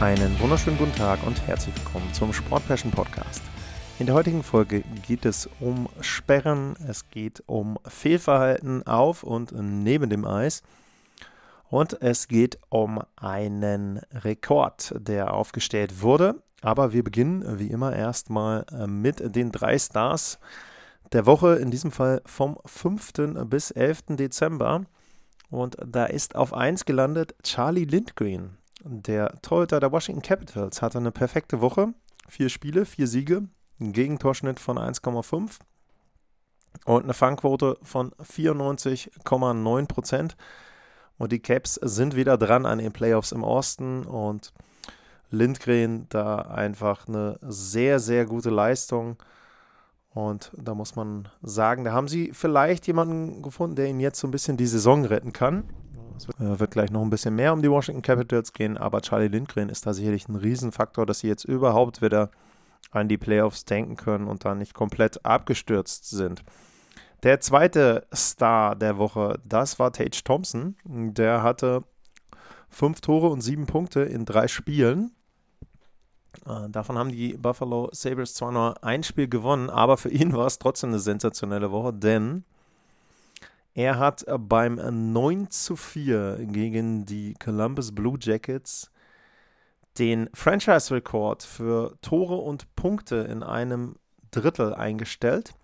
Einen wunderschönen guten Tag und herzlich willkommen zum Sport Passion Podcast. In der heutigen Folge geht es um Sperren, es geht um Fehlverhalten auf und neben dem Eis und es geht um einen Rekord, der aufgestellt wurde. Aber wir beginnen wie immer erstmal äh, mit den drei Stars der Woche, in diesem Fall vom 5. bis 11. Dezember. Und da ist auf 1 gelandet Charlie Lindgren. Der Torhüter der Washington Capitals hatte eine perfekte Woche. Vier Spiele, vier Siege, ein Gegentorschnitt von 1,5 und eine Fangquote von 94,9 Prozent. Und die Caps sind wieder dran an den Playoffs im Osten und Lindgren da einfach eine sehr, sehr gute Leistung. Und da muss man sagen, da haben sie vielleicht jemanden gefunden, der ihnen jetzt so ein bisschen die Saison retten kann. Es äh, wird gleich noch ein bisschen mehr um die Washington Capitals gehen, aber Charlie Lindgren ist da sicherlich ein Riesenfaktor, dass sie jetzt überhaupt wieder an die Playoffs denken können und da nicht komplett abgestürzt sind. Der zweite Star der Woche, das war Tage Thompson. Der hatte fünf Tore und sieben Punkte in drei Spielen. Äh, davon haben die Buffalo Sabres zwar nur ein Spiel gewonnen, aber für ihn war es trotzdem eine sensationelle Woche, denn er hat äh, beim 9 zu 4 gegen die Columbus Blue Jackets den Franchise-Rekord für Tore und Punkte in einem Drittel eingestellt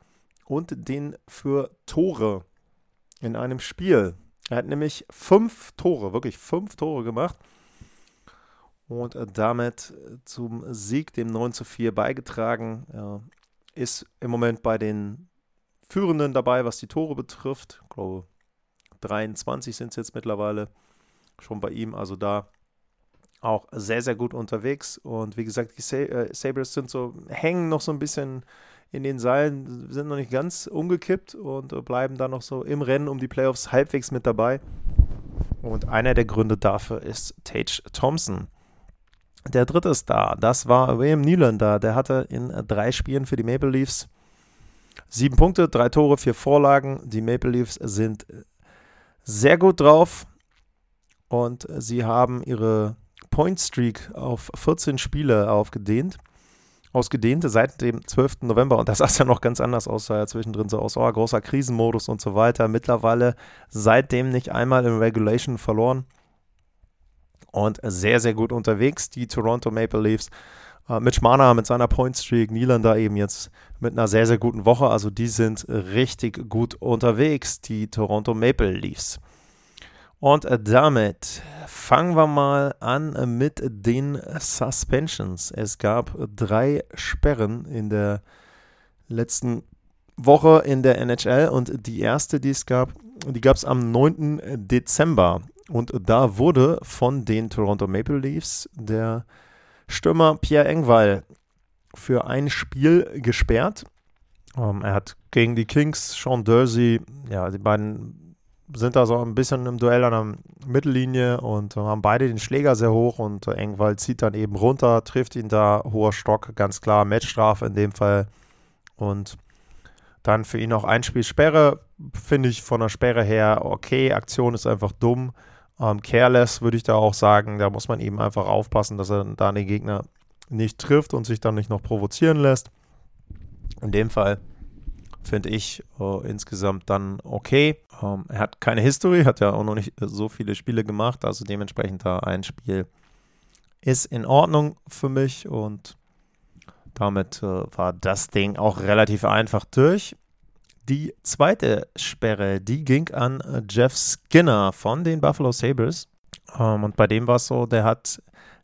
und den für Tore in einem Spiel. Er hat nämlich fünf Tore, wirklich fünf Tore gemacht und äh, damit zum Sieg, dem 9 zu 4 beigetragen. Er ist im Moment bei den Führenden dabei, was die Tore betrifft. Ich glaube, 23 sind es jetzt mittlerweile schon bei ihm. Also da auch sehr, sehr gut unterwegs. Und wie gesagt, die äh, Sabres sind so, hängen noch so ein bisschen in den Seilen, sind noch nicht ganz umgekippt und äh, bleiben da noch so im Rennen um die Playoffs halbwegs mit dabei. Und einer der Gründe dafür ist Tage Thompson. Der dritte Star, das war William Nylander. Der hatte in drei Spielen für die Maple Leafs Sieben Punkte, drei Tore, vier Vorlagen. Die Maple Leafs sind sehr gut drauf und sie haben ihre Point Streak auf 14 Spiele aufgedehnt. Ausgedehnt seit dem 12. November und das sah ja noch ganz anders aus, sah ja zwischendrin so aus, oh, großer Krisenmodus und so weiter. Mittlerweile seitdem nicht einmal im Regulation verloren und sehr, sehr gut unterwegs. Die Toronto Maple Leafs äh, Mitch Marner mit seiner Point Streak, Nylander eben jetzt mit einer sehr, sehr guten Woche. Also die sind richtig gut unterwegs, die Toronto Maple Leafs. Und damit fangen wir mal an mit den Suspensions. Es gab drei Sperren in der letzten Woche in der NHL und die erste, die es gab, die gab es am 9. Dezember. Und da wurde von den Toronto Maple Leafs der Stürmer Pierre Engwall für ein Spiel gesperrt. Ähm, er hat gegen die Kings Sean Dursey, ja, die beiden sind da so ein bisschen im Duell an der Mittellinie und haben beide den Schläger sehr hoch und Engwall zieht dann eben runter, trifft ihn da, hoher Stock, ganz klar, Matchstrafe in dem Fall und dann für ihn auch ein Spiel Sperre, finde ich von der Sperre her okay, Aktion ist einfach dumm, ähm, careless würde ich da auch sagen. Da muss man eben einfach aufpassen, dass er da den Gegner nicht trifft und sich dann nicht noch provozieren lässt. In dem Fall finde ich äh, insgesamt dann okay. Ähm, er hat keine History, hat ja auch noch nicht so viele Spiele gemacht, also dementsprechend da ein Spiel ist in Ordnung für mich und damit äh, war das Ding auch relativ einfach durch. Die zweite Sperre, die ging an äh, Jeff Skinner von den Buffalo Sabres. Ähm, und bei dem war es so, der hat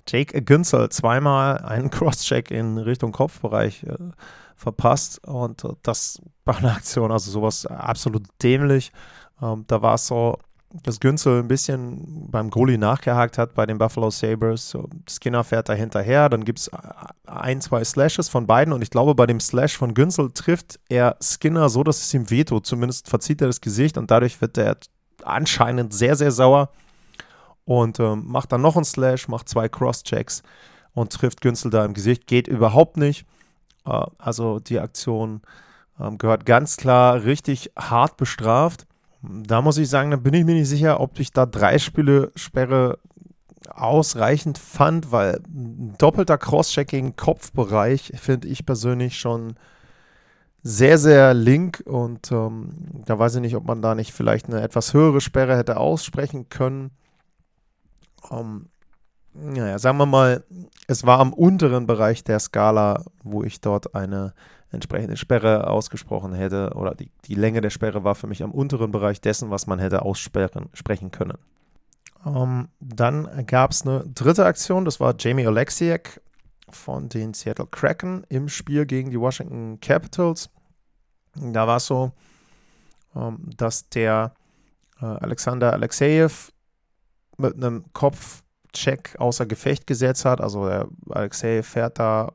Jake Günzel zweimal einen Crosscheck in Richtung Kopfbereich äh, verpasst. Und äh, das war eine Aktion, also sowas absolut dämlich. Ähm, da war es so, dass Günzel ein bisschen beim Goalie nachgehakt hat bei den Buffalo Sabres. Skinner fährt da hinterher, dann gibt es ein, zwei Slashes von beiden und ich glaube, bei dem Slash von Günzel trifft er Skinner so, dass es ihm wehtut. Zumindest verzieht er das Gesicht und dadurch wird er anscheinend sehr, sehr sauer und ähm, macht dann noch einen Slash, macht zwei Cross-Checks und trifft Günzel da im Gesicht. Geht überhaupt nicht. Äh, also die Aktion äh, gehört ganz klar richtig hart bestraft. Da muss ich sagen, da bin ich mir nicht sicher, ob ich da drei Spiele Sperre ausreichend fand, weil ein doppelter Cross-Check gegen Kopfbereich finde ich persönlich schon sehr, sehr link und ähm, da weiß ich nicht, ob man da nicht vielleicht eine etwas höhere Sperre hätte aussprechen können. Ähm, naja, sagen wir mal, es war am unteren Bereich der Skala, wo ich dort eine entsprechende Sperre ausgesprochen hätte, oder die, die Länge der Sperre war für mich am unteren Bereich dessen, was man hätte aussprechen können. Ähm, dann gab es eine dritte Aktion, das war Jamie Oleksiak von den Seattle Kraken im Spiel gegen die Washington Capitals. Da war es so, ähm, dass der äh, Alexander Alexejew mit einem Kopfcheck außer Gefecht gesetzt hat. Also der fährt da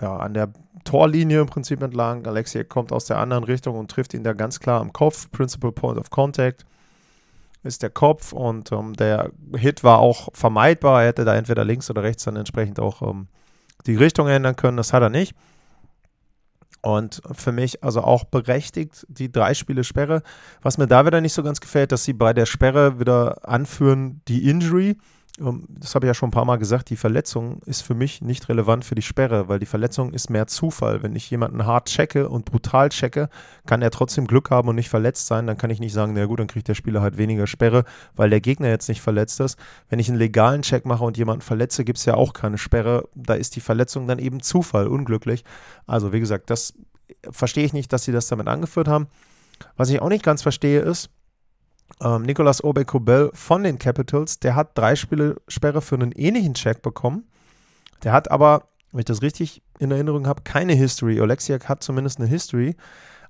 ja, an der Torlinie im Prinzip entlang. Alexei kommt aus der anderen Richtung und trifft ihn da ganz klar am Kopf. Principal Point of Contact ist der Kopf und ähm, der Hit war auch vermeidbar. Er hätte da entweder links oder rechts dann entsprechend auch ähm, die Richtung ändern können. Das hat er nicht. Und für mich also auch berechtigt die drei Spiele Sperre. Was mir da wieder nicht so ganz gefällt, dass sie bei der Sperre wieder anführen die Injury. Ähm, das habe ich ja schon ein paar Mal gesagt, die Verletzung ist für mich nicht relevant für die Sperre, weil die Verletzung ist mehr Zufall. Wenn ich jemanden hart checke und brutal checke, kann er trotzdem Glück haben und nicht verletzt sein. Dann kann ich nicht sagen, na gut, dann kriegt der Spieler halt weniger Sperre, weil der Gegner jetzt nicht verletzt ist. Wenn ich einen legalen Check mache und jemanden verletze, gibt es ja auch keine Sperre. Da ist die Verletzung dann eben Zufall, unglücklich. Also wie gesagt, das verstehe ich nicht, dass sie das damit angeführt haben. Was ich auch nicht ganz verstehe ist, ähm, Nicolas Aube-Kubel von den Capitals, der hat drei Spiele Sperre für einen ähnlichen Check bekommen. Der hat aber, wenn ich das richtig in Erinnerung habe, keine History. Oleksiak hat zumindest eine History.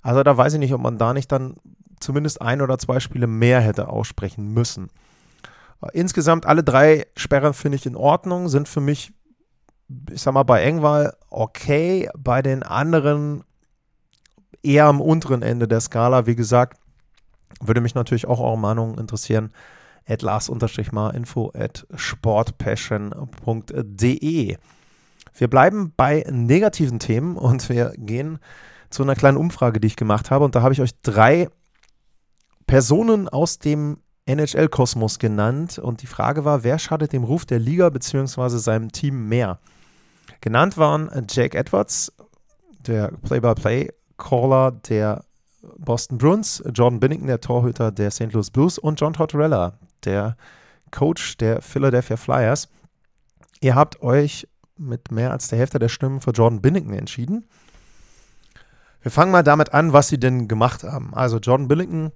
Also da weiß ich nicht, ob man da nicht dann zumindest ein oder zwei Spiele mehr hätte aussprechen müssen. Äh, insgesamt alle drei Sperren finde ich in Ordnung, sind für mich, ich sag mal, bei Engwal okay, bei den anderen eher am unteren Ende der Skala. Wie gesagt, würde mich natürlich auch eure Meinung interessieren. At lars-info at sportpassion.de. Wir bleiben bei negativen Themen und wir gehen zu einer kleinen Umfrage, die ich gemacht habe. Und da habe ich euch drei Personen aus dem NHL-Kosmos genannt. Und die Frage war, wer schadet dem Ruf der Liga bzw. seinem Team mehr? Genannt waren Jake Edwards, der Play-by-Play-Caller der Boston Bruins, Jordan Binnington, der Torhüter der St. Louis Blues und John Tortorella, der Coach der Philadelphia Flyers. Ihr habt euch mit mehr als der Hälfte der Stimmen für Jordan Binnington entschieden. Wir fangen mal damit an, was sie denn gemacht haben. Also Jordan Billington,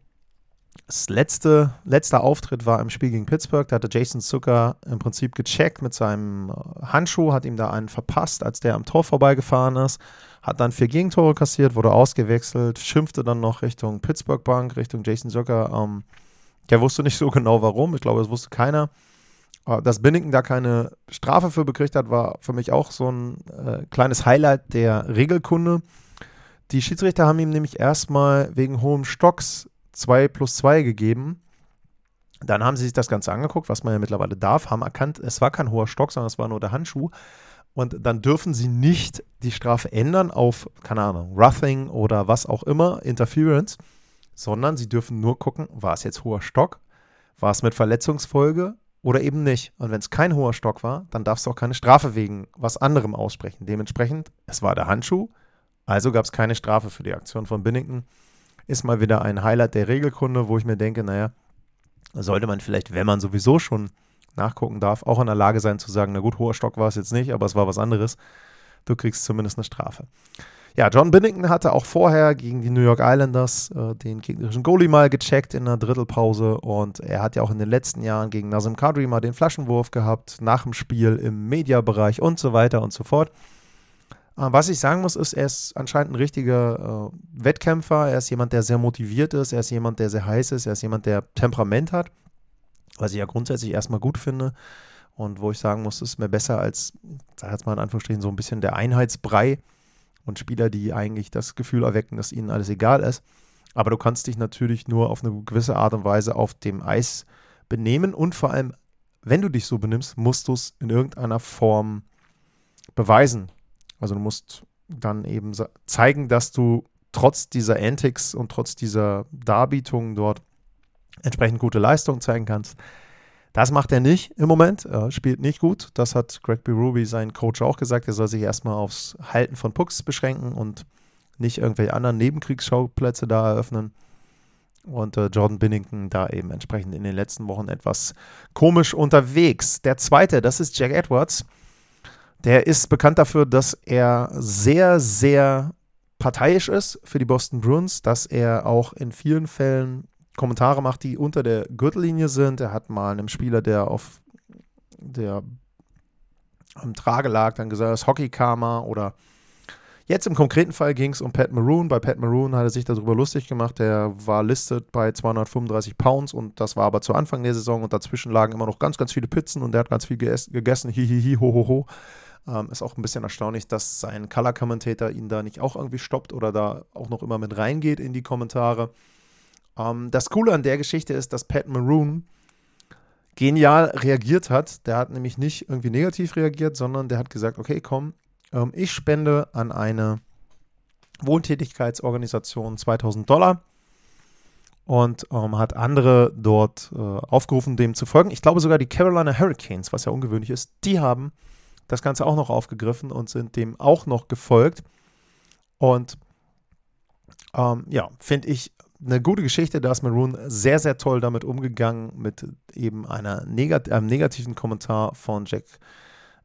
das letzte, letzter Auftritt war im Spiel gegen Pittsburgh. Da hatte Jason Zucker im Prinzip gecheckt mit seinem äh, Handschuh, hat ihm da einen verpasst, als der am Tor vorbeigefahren ist hat dann vier Gegentore kassiert, wurde ausgewechselt, schimpfte dann noch Richtung Pittsburgh Bank, Richtung Jason Zucker. Ähm, der wusste nicht so genau warum, ich glaube, das wusste keiner. Dass Binnington da keine Strafe für bekriegt hat, war für mich auch so ein äh, kleines Highlight der Regelkunde. Die Schiedsrichter haben ihm nämlich erstmal wegen hohem Stocks 2 plus 2 gegeben. Dann haben sie sich das Ganze angeguckt, was man ja mittlerweile darf, haben erkannt, es war kein hoher Stock, sondern es war nur der Handschuh. Und dann dürfen sie nicht die Strafe ändern auf, keine Ahnung, Roughing oder was auch immer, Interference, sondern sie dürfen nur gucken, war es jetzt hoher Stock, war es mit Verletzungsfolge oder eben nicht. Und wenn es kein hoher Stock war, dann darfst du auch keine Strafe wegen was anderem aussprechen. Dementsprechend, es war der Handschuh, Also gab es keine Strafe für die Aktion von Binnington. Ist mal wieder ein Highlight der Regelkunde, wo ich mir denke, naja, sollte man vielleicht, wenn man sowieso schon nachgucken darf, auch in der Lage sein zu sagen, na gut, hoher Stock war es jetzt nicht, aber es war was anderes. Du kriegst zumindest eine Strafe. Ja, John Binnington hatte auch vorher gegen die New York Islanders äh, den gegnerischen Goalie mal gecheckt in der Drittelpause und er hat ja auch in den letzten Jahren gegen Nazem Kadri mal den Flaschenwurf gehabt, nach dem Spiel im Mediabereich und so weiter und so fort. Äh, was ich sagen muss, ist, er ist anscheinend ein richtiger äh, Wettkämpfer, er ist jemand, der sehr motiviert ist, er ist jemand, der sehr heiß ist, er ist jemand, der Temperament hat, was ich ja grundsätzlich erstmal gut finde und wo ich sagen muss, ist mir besser als, sag jetzt mal in Anführungsstrichen, so ein bisschen der Einheitsbrei und Spieler, die eigentlich das Gefühl erwecken, dass ihnen alles egal ist. Aber du kannst dich natürlich nur auf eine gewisse Art und Weise auf dem Eis benehmen und vor allem, wenn du dich so benimmst, musst du es in irgendeiner Form beweisen. Also du musst dann eben zeigen, dass du trotz dieser Antics und trotz dieser Darbietungen dort entsprechend gute Leistungen zeigen kannst. Das macht er nicht im Moment, er spielt nicht gut. Das hat Greg B. Ruby, sein Coach, auch gesagt. Er soll sich erstmal aufs Halten von Pucks beschränken und nicht irgendwelche anderen Nebenkriegsschauplätze da eröffnen. Und äh, Jordan Binnington da eben entsprechend in den letzten Wochen etwas komisch unterwegs. Der zweite, das ist Jack Edwards. Der ist bekannt dafür, dass er sehr, sehr parteiisch ist für die Boston Bruins, dass er auch in vielen Fällen Kommentare macht, die unter der Gürtellinie sind. Er hat mal einem Spieler, der auf der am Trage lag, dann gesagt, das Hockey-Karma oder jetzt im konkreten Fall ging es um Pat Maroon. Bei Pat Maroon hat er sich darüber lustig gemacht. Der war listed bei 235 Pounds und das war aber zu Anfang der Saison und dazwischen lagen immer noch ganz, ganz viele Pizzen und der hat ganz viel gegessen. Hihihi, ho, ho, ho. Ähm, ist auch ein bisschen erstaunlich, dass sein Color Commentator ihn da nicht auch irgendwie stoppt oder da auch noch immer mit reingeht in die Kommentare. Ähm, das Coole an der Geschichte ist, dass Pat Maroon genial reagiert hat. Der hat nämlich nicht irgendwie negativ reagiert, sondern der hat gesagt, okay, komm, ähm, ich spende an eine Wohntätigkeitsorganisation 2000 Dollar und ähm, hat andere dort äh, aufgerufen, dem zu folgen. Ich glaube sogar die Carolina Hurricanes, was ja ungewöhnlich ist, die haben das Ganze auch noch aufgegriffen und sind dem auch noch gefolgt. Und ähm, ja, finde ich eine gute Geschichte. Da ist Maroon sehr, sehr toll damit umgegangen, mit eben einer negat einem negativen Kommentar von Jack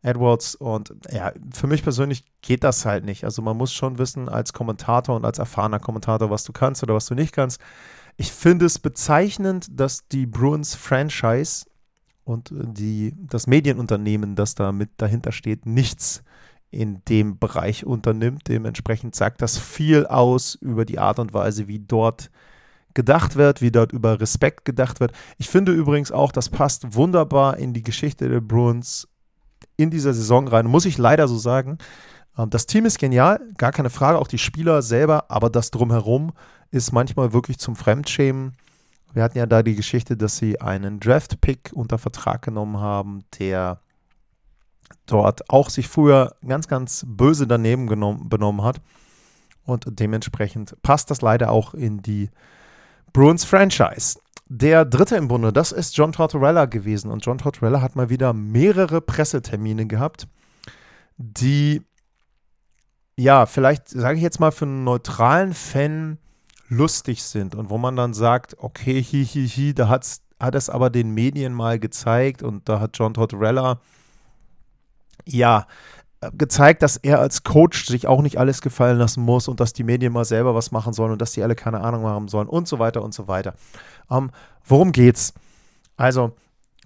Edwards. Und ja, für mich persönlich geht das halt nicht. Also man muss schon wissen, als Kommentator und als erfahrener Kommentator, was du kannst oder was du nicht kannst. Ich finde es bezeichnend, dass die Bruins Franchise und die, das Medienunternehmen, das da mit dahinter steht, nichts in dem Bereich unternimmt. Dementsprechend sagt das viel aus über die Art und Weise, wie dort gedacht wird, wie dort über Respekt gedacht wird. Ich finde übrigens auch, das passt wunderbar in die Geschichte der Bruins in dieser Saison rein. Muss ich leider so sagen. Ähm, das Team ist genial, gar keine Frage, auch die Spieler selber, aber das drumherum ist manchmal wirklich zum Fremdschämen. Wir hatten ja da die Geschichte, dass sie einen Draft-Pick unter Vertrag genommen haben, der dort auch sich früher ganz, ganz böse daneben genommen, benommen hat. Und dementsprechend passt das leider auch in die Bruins Franchise. Der dritte im Bunde, das ist John Tortorella gewesen. Und John Tortorella hat mal wieder mehrere Pressetermine gehabt, die, ja, vielleicht, sage ich jetzt mal, für einen neutralen Fan lustig sind und wo man dann sagt, okay, hi, hi, hi, da hat's, hat es aber den Medien mal gezeigt und da hat John Tortorella ja, gezeigt, dass er als Coach sich auch nicht alles gefallen lassen muss und dass die Medien mal selber was machen sollen und dass die alle keine Ahnung haben sollen und so weiter und so weiter. Ähm, worum geht's? Also,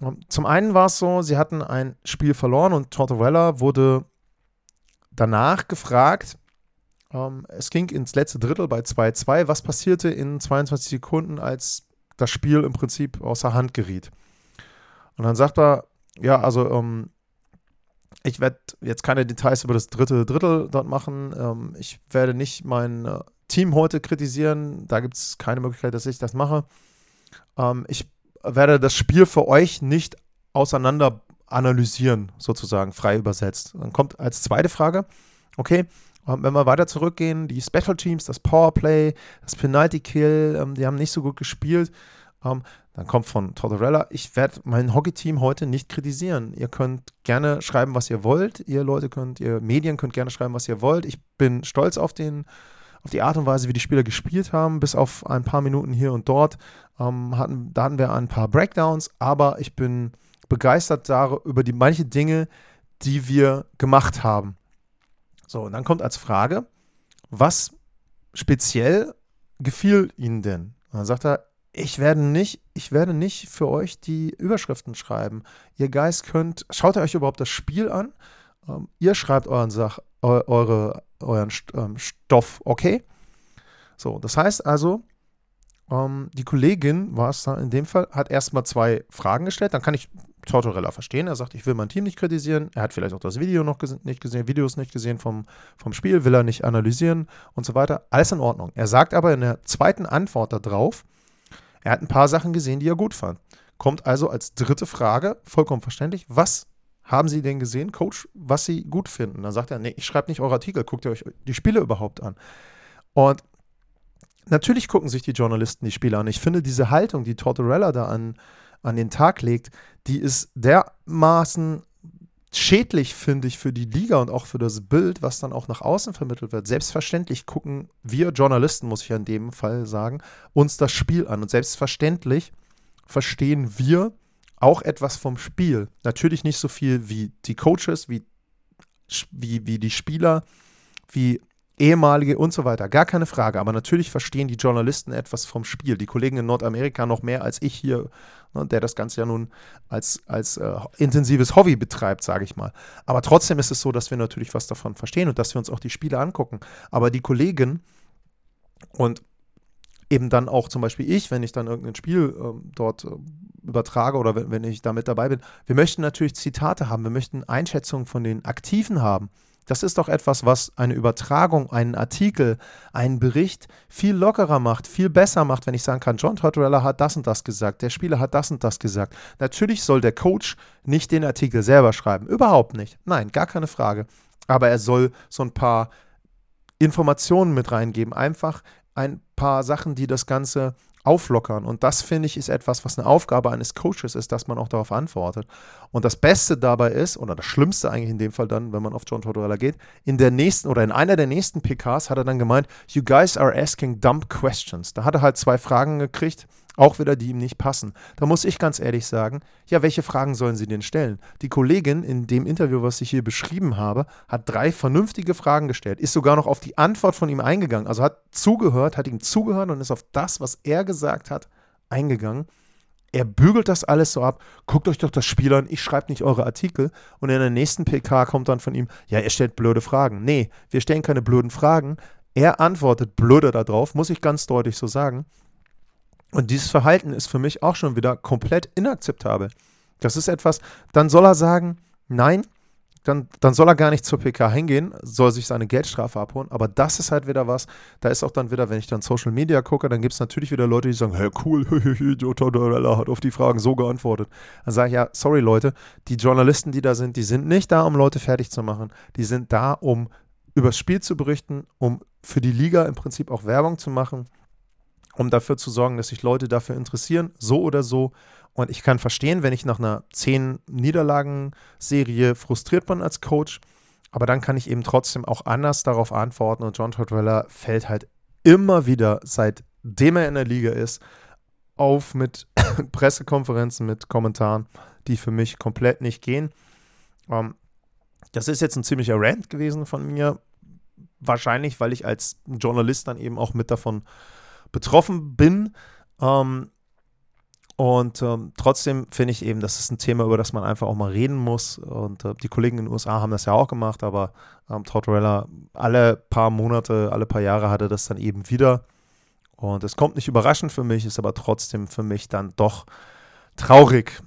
ähm, zum einen war es so, sie hatten ein Spiel verloren und Tortorella wurde danach gefragt, ähm, es ging ins letzte Drittel bei 2-2, was passierte in 22 Sekunden, als das Spiel im Prinzip außer Hand geriet. Und dann sagt er, ja, also ähm, ich werde jetzt keine Details über das dritte Drittel dort machen. Ähm, ich werde nicht mein äh, Team heute kritisieren. Da gibt es keine Möglichkeit, dass ich das mache. Ähm, ich werde das Spiel für euch nicht auseinander analysieren, sozusagen, frei übersetzt. Dann kommt als zweite Frage, okay, ähm, wenn wir weiter zurückgehen, die Special Teams, das Powerplay, das Penalty Kill, ähm, die haben nicht so gut gespielt. Ähm, Dann kommt von Tortorella, ich werde mein Hockey-Team heute nicht kritisieren. Ihr könnt gerne schreiben, was ihr wollt. Ihr Leute könnt, ihr Medien könnt gerne schreiben, was ihr wollt. Ich bin stolz auf den, auf die Art und Weise, wie die Spieler gespielt haben, bis auf ein paar Minuten hier und dort. Ähm, hatten, da hatten wir ein paar Breakdowns, aber ich bin begeistert darüber, über die manche Dinge, die wir gemacht haben. So, und dann kommt als Frage, was speziell gefiel Ihnen denn? Und dann sagt er, ich werde nicht, ich werde nicht für euch die Überschriften schreiben. Ihr Geist könnt, schaut ihr euch überhaupt das Spiel an? Ähm, ihr schreibt euren Sach, eu, eure, euren ähm, Stoff, okay? So, das heißt also, ähm, die Kollegin war es da in dem Fall, hat erstmal zwei Fragen gestellt. Dann kann ich Tortorella verstehen. Er sagt, ich will mein Team nicht kritisieren. Er hat vielleicht auch das Video noch ges nicht gesehen, Videos nicht gesehen vom, vom Spiel, will er nicht analysieren und so weiter. Alles in Ordnung. Er sagt aber in der zweiten Antwort darauf, er hat ein paar Sachen gesehen, die er gut fand. Kommt also als dritte Frage, vollkommen verständlich, was haben Sie denn gesehen, Coach, was Sie gut finden? Dann sagt er, nee, ich schreibe nicht eure Artikel, guckt ihr euch die Spiele überhaupt an. Und natürlich gucken sich die Journalisten die Spiele an. Ich finde diese Haltung, die Tortorella da an, an den Tag legt, die ist dermaßen schädlich, finde ich, für die Liga und auch für das Bild, was dann auch nach außen vermittelt wird. Selbstverständlich gucken wir Journalisten, muss ich ja in dem Fall sagen, uns das Spiel an. Und selbstverständlich verstehen wir auch etwas vom Spiel. Natürlich nicht so viel wie die Coaches, wie, wie, wie die Spieler, wie ehemalige und so weiter. Gar keine Frage. Aber natürlich verstehen die Journalisten etwas vom Spiel. Die Kollegen in Nordamerika noch mehr als ich hier, ne, der das Ganze ja nun als, als äh, intensives Hobby betreibt, sage ich mal. Aber trotzdem ist es so, dass wir natürlich was davon verstehen und dass wir uns auch die Spiele angucken. Aber die Kollegen und eben dann auch zum Beispiel ich, wenn ich dann irgendein Spiel äh, dort äh, übertrage oder wenn, wenn ich da mit dabei bin, wir möchten natürlich Zitate haben, wir möchten Einschätzungen von den Aktiven haben. Das ist doch etwas, was eine Übertragung, einen Artikel, einen Bericht viel lockerer macht, viel besser macht, wenn ich sagen kann, John Tortorella hat das und das gesagt, der Spieler hat das und das gesagt. Natürlich soll der Coach nicht den Artikel selber schreiben, überhaupt nicht. Nein, gar keine Frage. Aber er soll so ein paar Informationen mit reingeben, einfach ein paar Sachen, die das Ganze auflockern. Und das finde ich ist etwas, was eine Aufgabe eines Coaches ist, dass man auch darauf antwortet. Und das Beste dabei ist, oder das Schlimmste eigentlich in dem Fall dann, wenn man auf John Tortorella geht, in der nächsten oder in einer der nächsten PKs hat er dann gemeint, you guys are asking dumb questions. Da hat er halt zwei Fragen gekriegt auch wieder, die ihm nicht passen. Da muss ich ganz ehrlich sagen, ja, welche Fragen sollen Sie denn stellen? Die Kollegin in dem Interview, was ich hier beschrieben habe, hat drei vernünftige Fragen gestellt, ist sogar noch auf die Antwort von ihm eingegangen. Also hat zugehört, hat ihm zugehört und ist auf das, was er gesagt hat, eingegangen. Er bügelt das alles so ab. Guckt euch doch das Spiel an. Ich schreibe nicht eure Artikel. Und in der nächsten PK kommt dann von ihm, ja, er stellt blöde Fragen. Nee, wir stellen keine blöden Fragen. Er antwortet blöde darauf, muss ich ganz deutlich so sagen. Und dieses Verhalten ist für mich auch schon wieder komplett inakzeptabel. Das ist etwas, dann soll er sagen, nein, dann, dann soll er gar nicht zur PK hingehen, soll sich seine Geldstrafe abholen. Aber das ist halt wieder was, da ist auch dann wieder, wenn ich dann Social Media gucke, dann gibt es natürlich wieder Leute, die sagen, hey cool, Tortorella hat auf die Fragen so geantwortet. Dann sage ich, ja, sorry Leute, die Journalisten, die da sind, die sind nicht da, um Leute fertig zu machen. Die sind da, um übers Spiel zu berichten, um für die Liga im Prinzip auch Werbung zu machen um dafür zu sorgen, dass sich Leute dafür interessieren, so oder so. Und ich kann verstehen, wenn ich nach einer zehn Niederlagen-Serie frustriert bin als Coach, aber dann kann ich eben trotzdem auch anders darauf antworten. Und John Tortorella fällt halt immer wieder, seitdem er in der Liga ist, auf mit Pressekonferenzen, mit Kommentaren, die für mich komplett nicht gehen. Ähm, das ist jetzt ein ziemlicher Rant gewesen von mir. Wahrscheinlich, weil ich als Journalist dann eben auch mit davon betroffen bin. Ähm, und ähm, trotzdem finde ich eben, das ist ein Thema, über das man einfach auch mal reden muss. Und äh, die Kollegen in den USA haben das ja auch gemacht, aber ähm, Tortorella alle paar Monate, alle paar Jahre hatte das dann eben wieder. Und es kommt nicht überraschend für mich, ist aber trotzdem für mich dann doch traurig.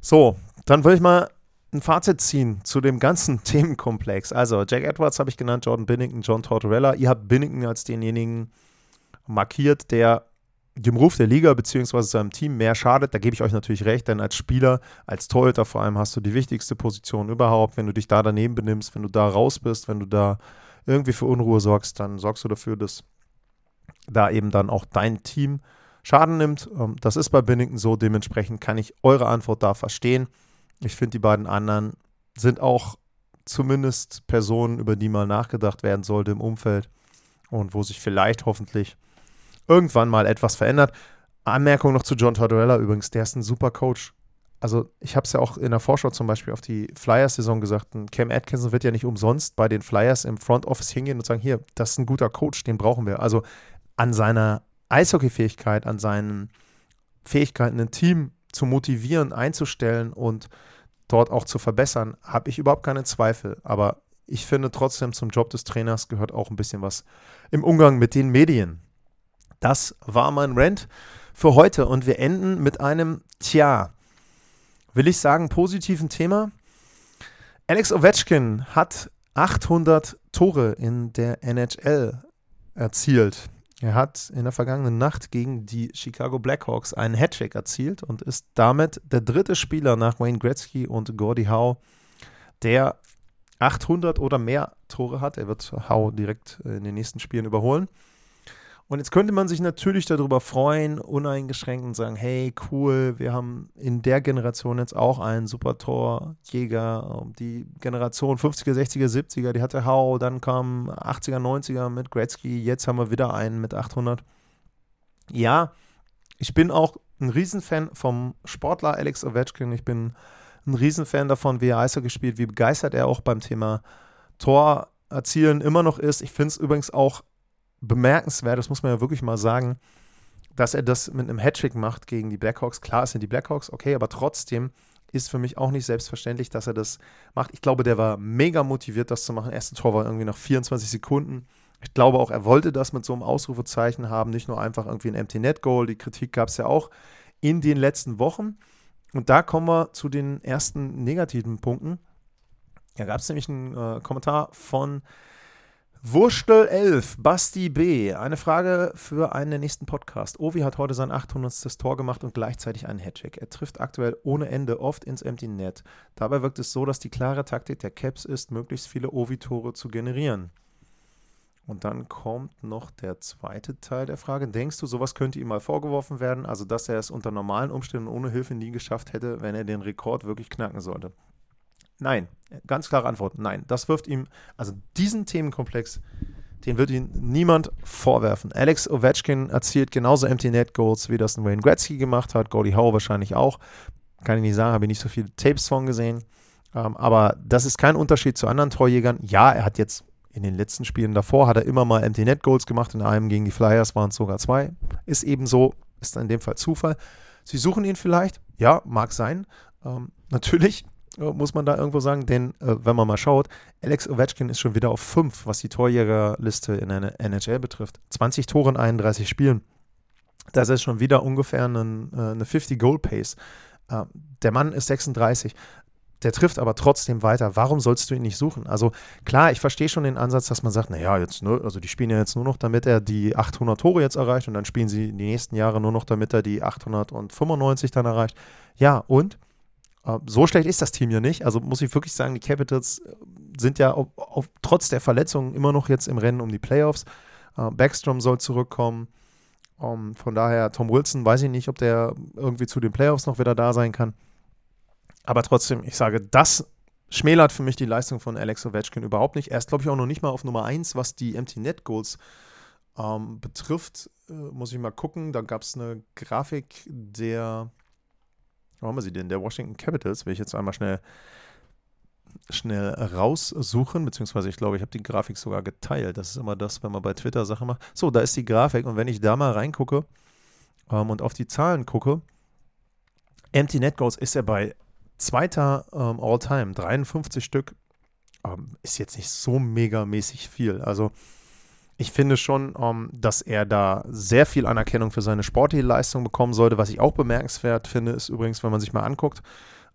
So, dann würde ich mal ein Fazit ziehen zu dem ganzen Themenkomplex. Also, Jack Edwards habe ich genannt, Jordan Binnington, John Tortorella. Ihr habt Binnington als denjenigen markiert, der dem Ruf der Liga bzw. seinem Team mehr schadet. Da gebe ich euch natürlich recht, denn als Spieler, als Torhüter vor allem, hast du die wichtigste Position überhaupt. Wenn du dich da daneben benimmst, wenn du da raus bist, wenn du da irgendwie für Unruhe sorgst, dann sorgst du dafür, dass da eben dann auch dein Team Schaden nimmt. Ähm, das ist bei Binnington so. Dementsprechend kann ich eure Antwort da verstehen. Ich finde, die beiden anderen sind auch zumindest Personen, über die mal nachgedacht werden sollte im Umfeld und wo sich vielleicht hoffentlich irgendwann mal etwas verändert. Anmerkung noch zu John Tortorella übrigens, der ist ein super Coach. Also ich habe es ja auch in der Vorschau zum Beispiel auf die Flyers-Saison gesagt, Cam Atkinson wird ja nicht umsonst bei den Flyers im Front Office hingehen und sagen, hier, das ist ein guter Coach, den brauchen wir. Also an seiner Eishockey-Fähigkeit, an seinen Fähigkeiten, ein Team zu motivieren, einzustellen und dort auch zu verbessern, habe ich überhaupt keine Zweifel. Aber ich finde trotzdem, zum Job des Trainers gehört auch ein bisschen was im Umgang mit den Medien. Das war mein Rant für heute und wir enden mit einem Tja. Will ich sagen, positiven Thema. Alex Ovechkin hat 800 Tore in der NHL erzielt. Er hat in der vergangenen Nacht gegen die Chicago Blackhawks einen Hattrick erzielt und ist damit der dritte Spieler nach Wayne Gretzky und Gordie Howe, der 800 oder mehr Tore hat. Er wird Howe direkt in den nächsten Spielen überholen. Und jetzt könnte man sich natürlich darüber freuen, uneingeschränkt und sagen, hey, cool, wir haben in der Generation jetzt auch einen super Torjäger. Die Generation 50er, 60er, 70er, die hatte Hau, dann kam 80er, 90er mit Gretzky, jetzt haben wir wieder einen mit 800. Ja, ich bin auch ein Riesenfan vom Sportler Alex Ovechkin. Ich bin ein Riesenfan davon, wie er Eishockey spielt, wie begeistert er auch beim Thema Tor erzielen immer noch ist. Ich finde es übrigens auch bemerkenswert, das muss man ja wirklich mal sagen, dass er das mit einem Hattrick macht gegen die Blackhawks. Klar, es sind die Blackhawks, okay, aber trotzdem ist für mich auch nicht selbstverständlich, dass er das macht. Ich glaube, der war mega motiviert, das zu machen. Erste Tor war irgendwie nach 24 Sekunden. Ich glaube auch, er wollte das mit so einem Ausrufezeichen haben, nicht nur einfach irgendwie ein Empty Net Goal. Die Kritik gab es ja auch in den letzten Wochen. Und da kommen wir zu den ersten negativen Punkten. Da gab es nämlich einen äh, Kommentar von Wurstel 11, Basti B. Eine Frage für einen der nächsten Podcast. Ovi hat heute sein 800. Tor gemacht und gleichzeitig einen Hattrick. Er trifft aktuell ohne Ende oft ins Empty Net. Dabei wirkt es so, dass die klare Taktik der Caps ist, möglichst viele Ovi-Tore zu generieren. Und dann kommt noch der zweite Teil der Frage. Denkst du, sowas könnte ihm mal vorgeworfen werden? Also, dass er es unter normalen Umständen ohne Hilfe nie geschafft hätte, wenn er den Rekord wirklich knacken sollte? Nein, ganz klare Antwort, nein. Das wirft ihm, also diesen Themenkomplex, den wird ihm niemand vorwerfen. Alex Ovechkin erzielt genauso Empty Net Goals, wie das ein Wayne Gretzky gemacht hat, Gordie Howe wahrscheinlich auch. Kann ich nicht sagen, habe ich nicht so viele Tapes von gesehen. Ähm, aber das ist kein Unterschied zu anderen Torjägern. Ja, er hat jetzt in den letzten Spielen davor, hat er immer mal Empty Net Goals gemacht. In einem gegen die Flyers waren es sogar zwei. Ist eben so, ist in dem Fall Zufall. Sie suchen ihn vielleicht, ja, mag sein. Ähm, natürlich muss man da irgendwo sagen, denn äh, wenn man mal schaut, Alex Ovechkin ist schon wieder auf 5, was die Torjägerliste in der NHL betrifft. 20 Tore in 31 Spielen. Das ist schon wieder ungefähr ein, äh, eine 50-Goal-Pace. Äh, der Mann ist 36. Der trifft aber trotzdem weiter. Warum sollst du ihn nicht suchen? Also klar, ich verstehe schon den Ansatz, dass man sagt, naja, jetzt, ne, also die spielen ja jetzt nur noch, damit er die 800 Tore jetzt erreicht und dann spielen sie die nächsten Jahre nur noch, damit er die 895 dann erreicht. Ja, und äh, so schlecht ist das Team ja nicht. Also muss ich wirklich sagen, die Capitals äh, sind ja auf, auf, trotz der Verletzungen immer noch jetzt im Rennen um die Playoffs. Uh, Backstrom soll zurückkommen. Ähm, von daher, Tom Wilson, weiß ich nicht, ob der irgendwie zu den Playoffs noch wieder da sein kann. Aber trotzdem, ich sage, das schmälert für mich die Leistung von Alex Ovechkin überhaupt nicht. Er ist, glaube ich, auch noch nicht mal auf Nummer 1, was die Empty Net Goals ähm, betrifft. Äh, muss ich mal gucken. Da gab es eine Grafik der wo haben wir sie denn? Der Washington Capitals will ich jetzt einmal schnell, schnell raussuchen, beziehungsweise ich glaube, ich habe die Grafik sogar geteilt. Das ist immer das, wenn man bei Twitter Sachen macht. So, da ist die Grafik und wenn ich da mal reingucke ähm, und auf die Zahlen gucke, Empty Net Goals ist er bei zweiter ähm, All-Time, 53 Stück. Ähm, ist jetzt nicht so megamäßig viel. Also ich finde schon, um, ähm, dass er da sehr viel Anerkennung für seine sportliche Leistung bekommen sollte. Was ich auch bemerkenswert finde, ist übrigens, wenn man sich mal anguckt,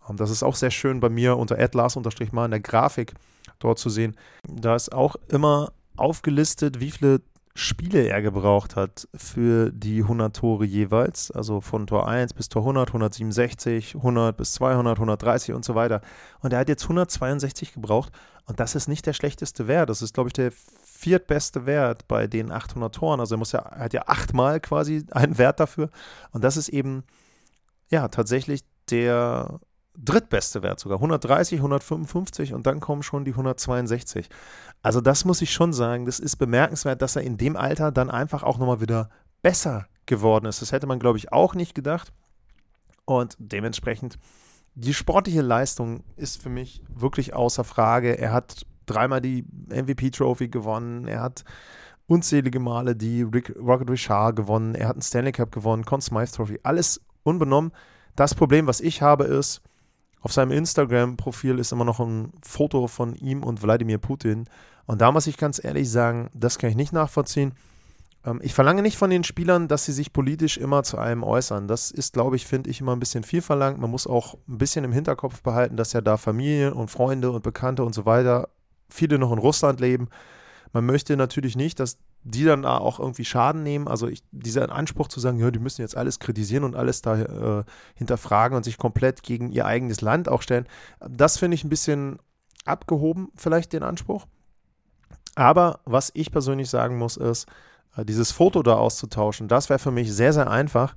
um, ähm, das ist auch sehr schön bei mir unter Atlas-mal in der Grafik dort zu sehen. Da ist auch immer aufgelistet, wie viele Spiele er gebraucht hat für die 100 Tore jeweils, also von Tor 1 bis Tor 100, 167, 100 bis 200, 130 und so weiter. Und er hat jetzt 162 gebraucht und das ist nicht der schlechteste Wert. Das ist, glaube ich, der viertbeste Wert bei den 800 Toren. Also er muss ja, hat ja achtmal quasi einen Wert dafür und das ist eben ja tatsächlich der drittbeste Wert sogar. 130, 155 und dann kommen schon die 162. Also das muss ich schon sagen, das ist bemerkenswert, dass er in dem Alter dann einfach auch nochmal wieder besser geworden ist. Das hätte man, glaube ich, auch nicht gedacht. Und dementsprechend, die sportliche Leistung ist für mich wirklich außer Frage. Er hat dreimal die MVP-Trophy gewonnen. Er hat unzählige Male die Rick, Rocket Richard gewonnen. Er hat einen Stanley Cup gewonnen, Conn Smythe Trophy. Alles unbenommen. Das Problem, was ich habe, ist, auf seinem Instagram-Profil ist immer noch ein Foto von ihm und Wladimir Putin. Und da muss ich ganz ehrlich sagen, das kann ich nicht nachvollziehen. Ähm, ich verlange nicht von den Spielern, dass sie sich politisch immer zu einem äußern. Das ist, glaube ich, finde ich, immer ein bisschen viel verlangt. Man muss auch ein bisschen im Hinterkopf behalten, dass ja da Familie und Freunde und Bekannte und so weiter, viele noch in Russland leben. Man möchte natürlich nicht, dass die dann auch irgendwie Schaden nehmen. Also ich, dieser Anspruch zu sagen, ja, die müssen jetzt alles kritisieren und alles da äh, hinterfragen und sich komplett gegen ihr eigenes Land auch stellen, das finde ich ein bisschen abgehoben, vielleicht den Anspruch. Aber was ich persönlich sagen muss, ist, äh, dieses Foto da auszutauschen, das wäre für mich sehr, sehr einfach.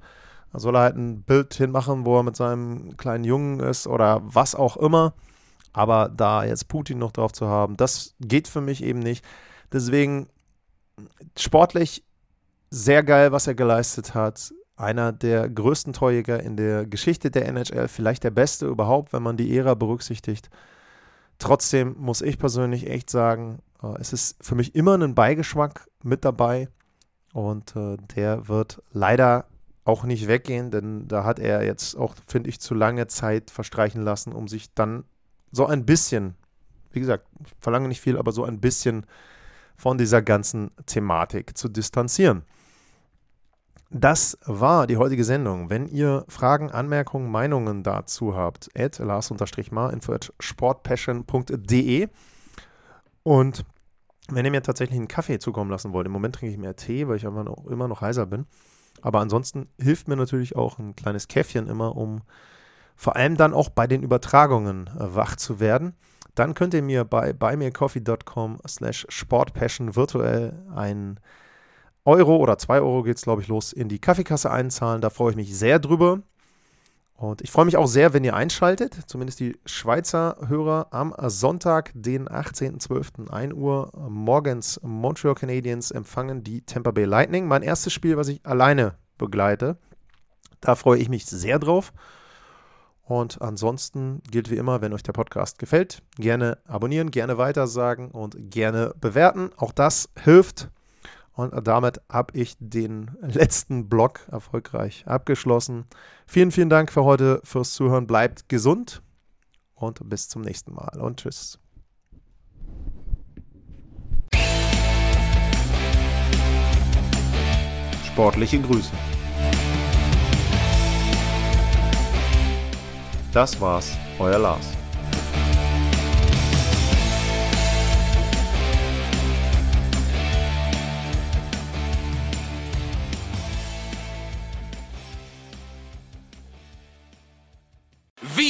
Da soll er halt ein Bild hinmachen, wo er mit seinem kleinen Jungen ist oder was auch immer. Aber da jetzt Putin noch drauf zu haben, das geht für mich eben nicht. Deswegen sportlich sehr geil, was er geleistet hat. Einer der größten Torjäger in der Geschichte der NHL, vielleicht der beste überhaupt, wenn man die Ära berücksichtigt. Trotzdem muss ich persönlich echt sagen, äh, es ist für mich immer ein Beigeschmack mit dabei und äh, der wird leider auch nicht weggehen, denn da hat er jetzt auch, finde ich, zu lange Zeit verstreichen lassen, um sich dann so ein bisschen, wie gesagt, ich verlange nicht viel, aber so ein bisschen von dieser ganzen Thematik zu distanzieren. Das war die heutige Sendung. Wenn ihr Fragen, Anmerkungen, Meinungen dazu habt, at lars-mar info at sportpassion.de und wenn ihr mir tatsächlich einen Kaffee zukommen lassen wollt, im Moment trinke ich mehr Tee, weil ich einfach noch, immer noch heiser bin. Aber ansonsten hilft mir natürlich auch ein kleines Käffchen immer, um vor allem dann auch bei den Übertragungen äh, wach zu werden dann könnt ihr mir bei buymeacoffee.com slash sportpassion virtuell ein Euro oder zwei Euro geht es, glaube ich, los, in die Kaffeekasse einzahlen. Da freue ich mich sehr drüber. Und ich freue mich auch sehr, wenn ihr einschaltet, zumindest die Schweizer Hörer, am Sonntag, den 18.12. 1 Uhr morgens Montreal Canadiens empfangen die Tampa Bay Lightning. Mein erstes Spiel, was ich alleine begleite. Da freue ich mich sehr drauf. Und ansonsten gilt wie immer, wenn euch der Podcast gefällt, gerne abonnieren, gerne weitersagen und gerne bewerten. Auch das hilft. Und damit habe ich den letzten Block erfolgreich abgeschlossen. Vielen, vielen Dank für heute, fürs Zuhören. Bleibt gesund und bis zum nächsten Mal. Und tschüss. Sportliche Grüße. Das war's, euer Lars. Wieder